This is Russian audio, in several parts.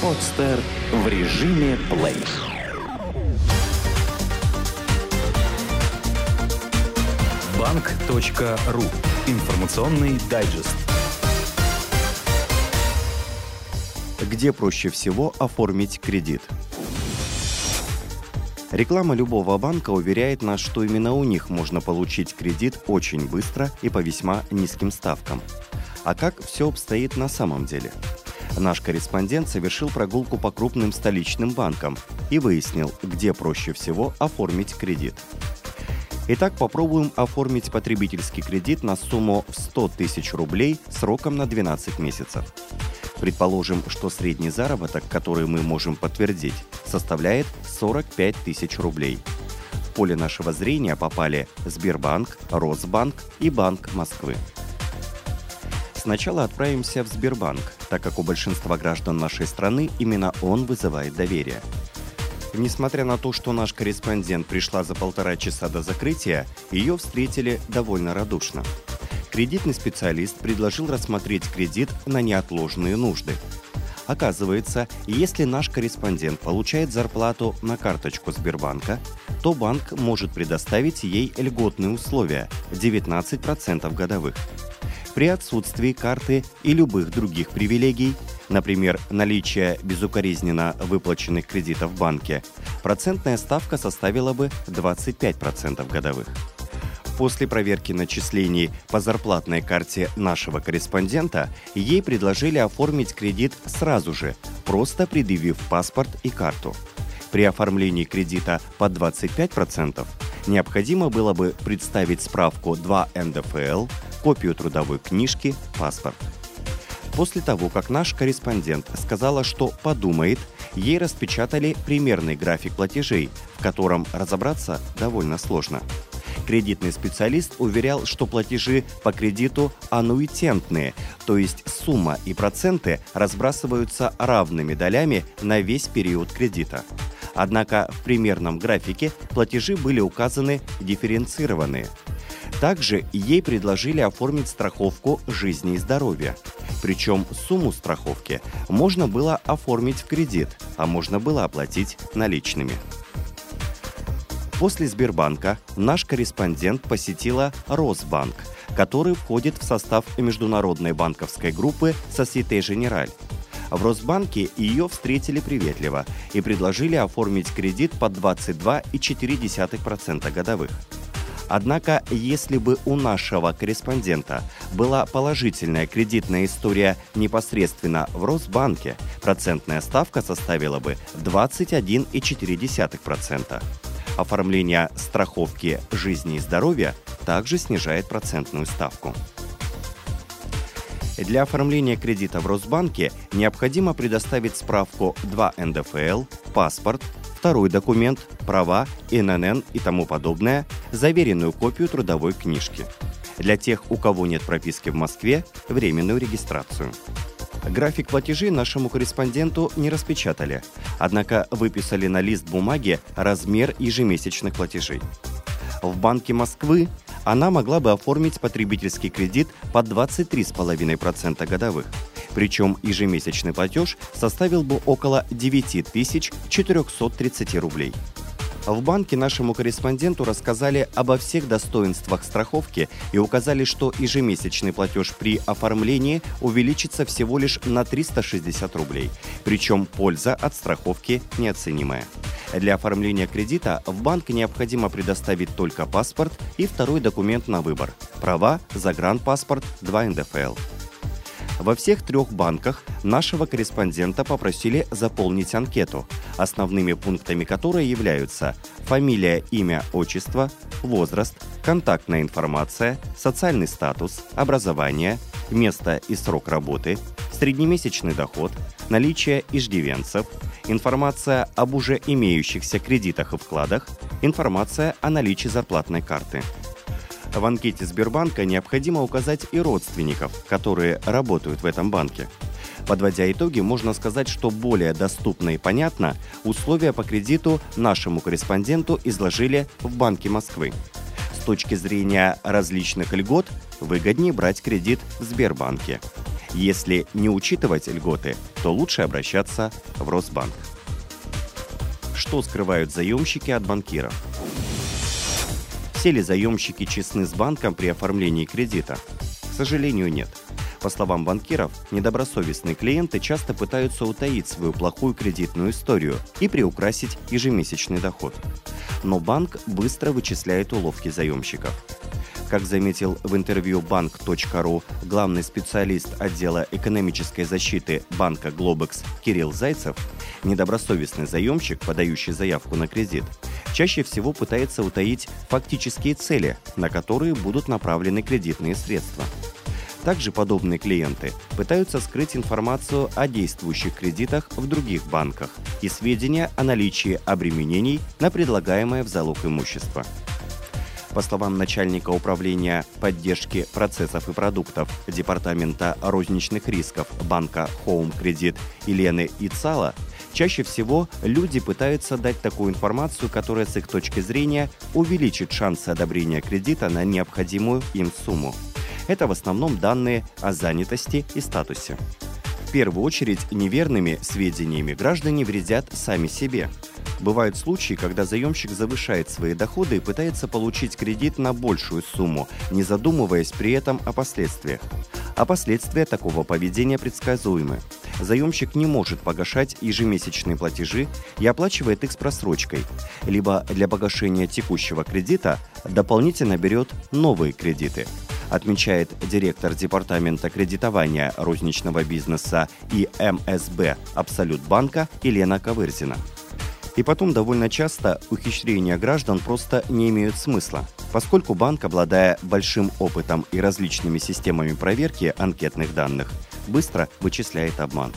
Подстер в режиме плей. Банк.ру. Информационный дайджест. Где проще всего оформить кредит? Реклама любого банка уверяет нас, что именно у них можно получить кредит очень быстро и по весьма низким ставкам. А как все обстоит на самом деле? Наш корреспондент совершил прогулку по крупным столичным банкам и выяснил, где проще всего оформить кредит. Итак, попробуем оформить потребительский кредит на сумму в 100 тысяч рублей сроком на 12 месяцев. Предположим, что средний заработок, который мы можем подтвердить, составляет 45 тысяч рублей. В поле нашего зрения попали Сбербанк, Росбанк и Банк Москвы. Сначала отправимся в Сбербанк, так как у большинства граждан нашей страны именно он вызывает доверие. Несмотря на то, что наш корреспондент пришла за полтора часа до закрытия, ее встретили довольно радушно. Кредитный специалист предложил рассмотреть кредит на неотложные нужды. Оказывается, если наш корреспондент получает зарплату на карточку Сбербанка, то банк может предоставить ей льготные условия – 19% годовых – при отсутствии карты и любых других привилегий, например, наличие безукоризненно выплаченных кредитов в банке, процентная ставка составила бы 25% годовых. После проверки начислений по зарплатной карте нашего корреспондента ей предложили оформить кредит сразу же, просто предъявив паспорт и карту. При оформлении кредита по 25% необходимо было бы представить справку 2 НДФЛ, копию трудовой книжки, паспорт. После того, как наш корреспондент сказала, что подумает, ей распечатали примерный график платежей, в котором разобраться довольно сложно. Кредитный специалист уверял, что платежи по кредиту аннуитентные, то есть сумма и проценты разбрасываются равными долями на весь период кредита. Однако в примерном графике платежи были указаны дифференцированные – также ей предложили оформить страховку жизни и здоровья. Причем сумму страховки можно было оформить в кредит, а можно было оплатить наличными. После Сбербанка наш корреспондент посетила Росбанк, который входит в состав международной банковской группы Societe Generale. В Росбанке ее встретили приветливо и предложили оформить кредит под 22,4% годовых. Однако, если бы у нашего корреспондента была положительная кредитная история непосредственно в Росбанке, процентная ставка составила бы 21,4%. Оформление страховки жизни и здоровья также снижает процентную ставку. Для оформления кредита в Росбанке необходимо предоставить справку 2 НДФЛ, паспорт, второй документ, права, ИНН и тому подобное, заверенную копию трудовой книжки. Для тех, у кого нет прописки в Москве, временную регистрацию. График платежей нашему корреспонденту не распечатали, однако выписали на лист бумаги размер ежемесячных платежей. В Банке Москвы она могла бы оформить потребительский кредит под 23,5% годовых – причем ежемесячный платеж составил бы около 9430 рублей. В банке нашему корреспонденту рассказали обо всех достоинствах страховки и указали, что ежемесячный платеж при оформлении увеличится всего лишь на 360 рублей. Причем польза от страховки неоценимая. Для оформления кредита в банк необходимо предоставить только паспорт и второй документ на выбор – права, загранпаспорт, 2 НДФЛ. Во всех трех банках нашего корреспондента попросили заполнить анкету, основными пунктами которой являются фамилия, имя, отчество, возраст, контактная информация, социальный статус, образование, место и срок работы, среднемесячный доход, наличие иждивенцев, информация об уже имеющихся кредитах и вкладах, информация о наличии зарплатной карты – в анкете Сбербанка необходимо указать и родственников, которые работают в этом банке. Подводя итоги, можно сказать, что более доступно и понятно условия по кредиту нашему корреспонденту изложили в Банке Москвы. С точки зрения различных льгот, выгоднее брать кредит в Сбербанке. Если не учитывать льготы, то лучше обращаться в Росбанк. Что скрывают заемщики от банкиров? Все ли заемщики честны с банком при оформлении кредита? К сожалению, нет. По словам банкиров, недобросовестные клиенты часто пытаются утаить свою плохую кредитную историю и приукрасить ежемесячный доход. Но банк быстро вычисляет уловки заемщиков. Как заметил в интервью банк.ру главный специалист отдела экономической защиты банка Globex Кирилл Зайцев, недобросовестный заемщик, подающий заявку на кредит, чаще всего пытается утаить фактические цели, на которые будут направлены кредитные средства. Также подобные клиенты пытаются скрыть информацию о действующих кредитах в других банках и сведения о наличии обременений на предлагаемое в залог имущество. По словам начальника управления поддержки процессов и продуктов Департамента розничных рисков банка Home Credit Елены Ицала, чаще всего люди пытаются дать такую информацию, которая с их точки зрения увеличит шансы одобрения кредита на необходимую им сумму. Это в основном данные о занятости и статусе. В первую очередь неверными сведениями граждане вредят сами себе. Бывают случаи, когда заемщик завышает свои доходы и пытается получить кредит на большую сумму, не задумываясь при этом о последствиях. А последствия такого поведения предсказуемы. Заемщик не может погашать ежемесячные платежи и оплачивает их с просрочкой, либо для погашения текущего кредита дополнительно берет новые кредиты – отмечает директор Департамента кредитования розничного бизнеса и МСБ Абсолют банка Елена Ковырзина. И потом довольно часто ухищрения граждан просто не имеют смысла, поскольку банк, обладая большим опытом и различными системами проверки анкетных данных, быстро вычисляет обман.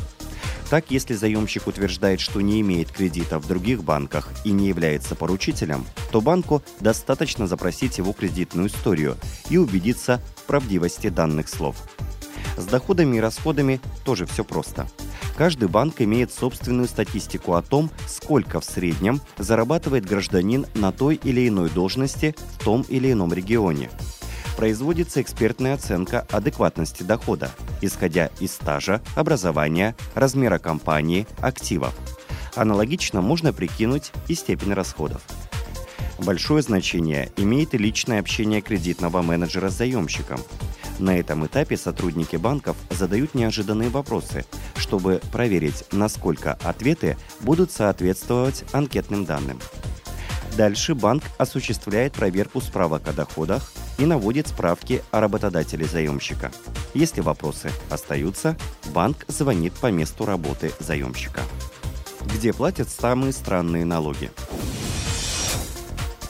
Так, если заемщик утверждает, что не имеет кредита в других банках и не является поручителем, то банку достаточно запросить его кредитную историю и убедиться в правдивости данных слов. С доходами и расходами тоже все просто. Каждый банк имеет собственную статистику о том, сколько в среднем зарабатывает гражданин на той или иной должности в том или ином регионе производится экспертная оценка адекватности дохода, исходя из стажа, образования, размера компании, активов. Аналогично можно прикинуть и степень расходов. Большое значение имеет и личное общение кредитного менеджера с заемщиком. На этом этапе сотрудники банков задают неожиданные вопросы, чтобы проверить, насколько ответы будут соответствовать анкетным данным. Дальше банк осуществляет проверку справок о доходах, и наводит справки о работодателе заемщика. Если вопросы остаются, банк звонит по месту работы заемщика. Где платят самые странные налоги?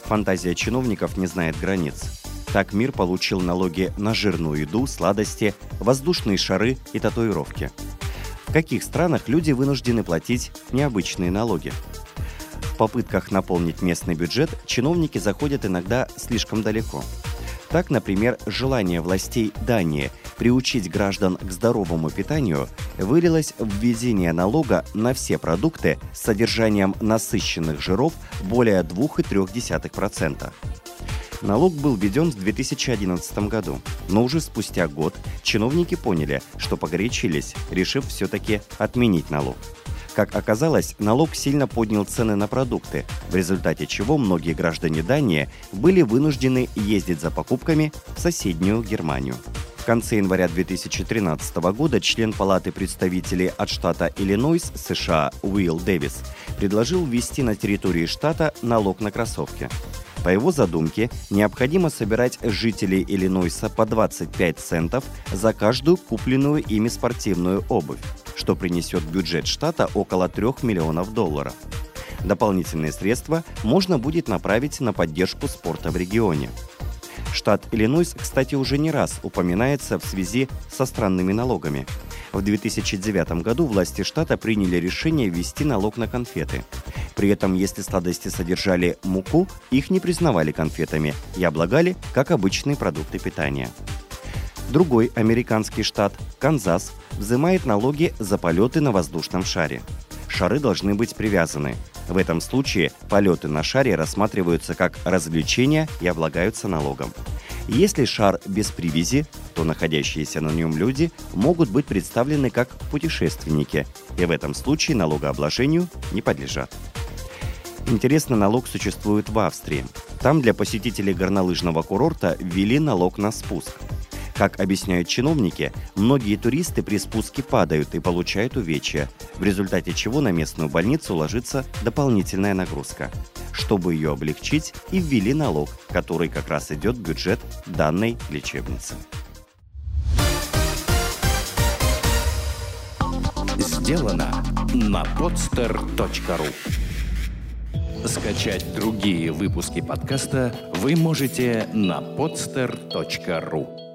Фантазия чиновников не знает границ. Так мир получил налоги на жирную еду, сладости, воздушные шары и татуировки. В каких странах люди вынуждены платить необычные налоги? В попытках наполнить местный бюджет чиновники заходят иногда слишком далеко – так, например, желание властей Дании приучить граждан к здоровому питанию вылилось в введение налога на все продукты с содержанием насыщенных жиров более 2,3%. Налог был введен в 2011 году, но уже спустя год чиновники поняли, что погорячились, решив все-таки отменить налог. Как оказалось, налог сильно поднял цены на продукты, в результате чего многие граждане Дании были вынуждены ездить за покупками в соседнюю Германию. В конце января 2013 года член Палаты представителей от штата Иллинойс США Уилл Дэвис предложил ввести на территории штата налог на кроссовки. По его задумке, необходимо собирать жителей Иллинойса по 25 центов за каждую купленную ими спортивную обувь что принесет бюджет штата около 3 миллионов долларов. Дополнительные средства можно будет направить на поддержку спорта в регионе. Штат Иллинойс, кстати, уже не раз упоминается в связи со странными налогами. В 2009 году власти штата приняли решение ввести налог на конфеты. При этом, если сладости содержали муку, их не признавали конфетами и облагали как обычные продукты питания. Другой американский штат, Канзас, взимает налоги за полеты на воздушном шаре. Шары должны быть привязаны. В этом случае полеты на шаре рассматриваются как развлечения и облагаются налогом. Если шар без привязи, то находящиеся на нем люди могут быть представлены как путешественники и в этом случае налогообложению не подлежат. Интересно, налог существует в Австрии. Там для посетителей горнолыжного курорта ввели налог на спуск. Как объясняют чиновники, многие туристы при спуске падают и получают увечья, в результате чего на местную больницу ложится дополнительная нагрузка. Чтобы ее облегчить, и ввели налог, который как раз идет в бюджет данной лечебницы. Сделано на podster.ru Скачать другие выпуски подкаста вы можете на podster.ru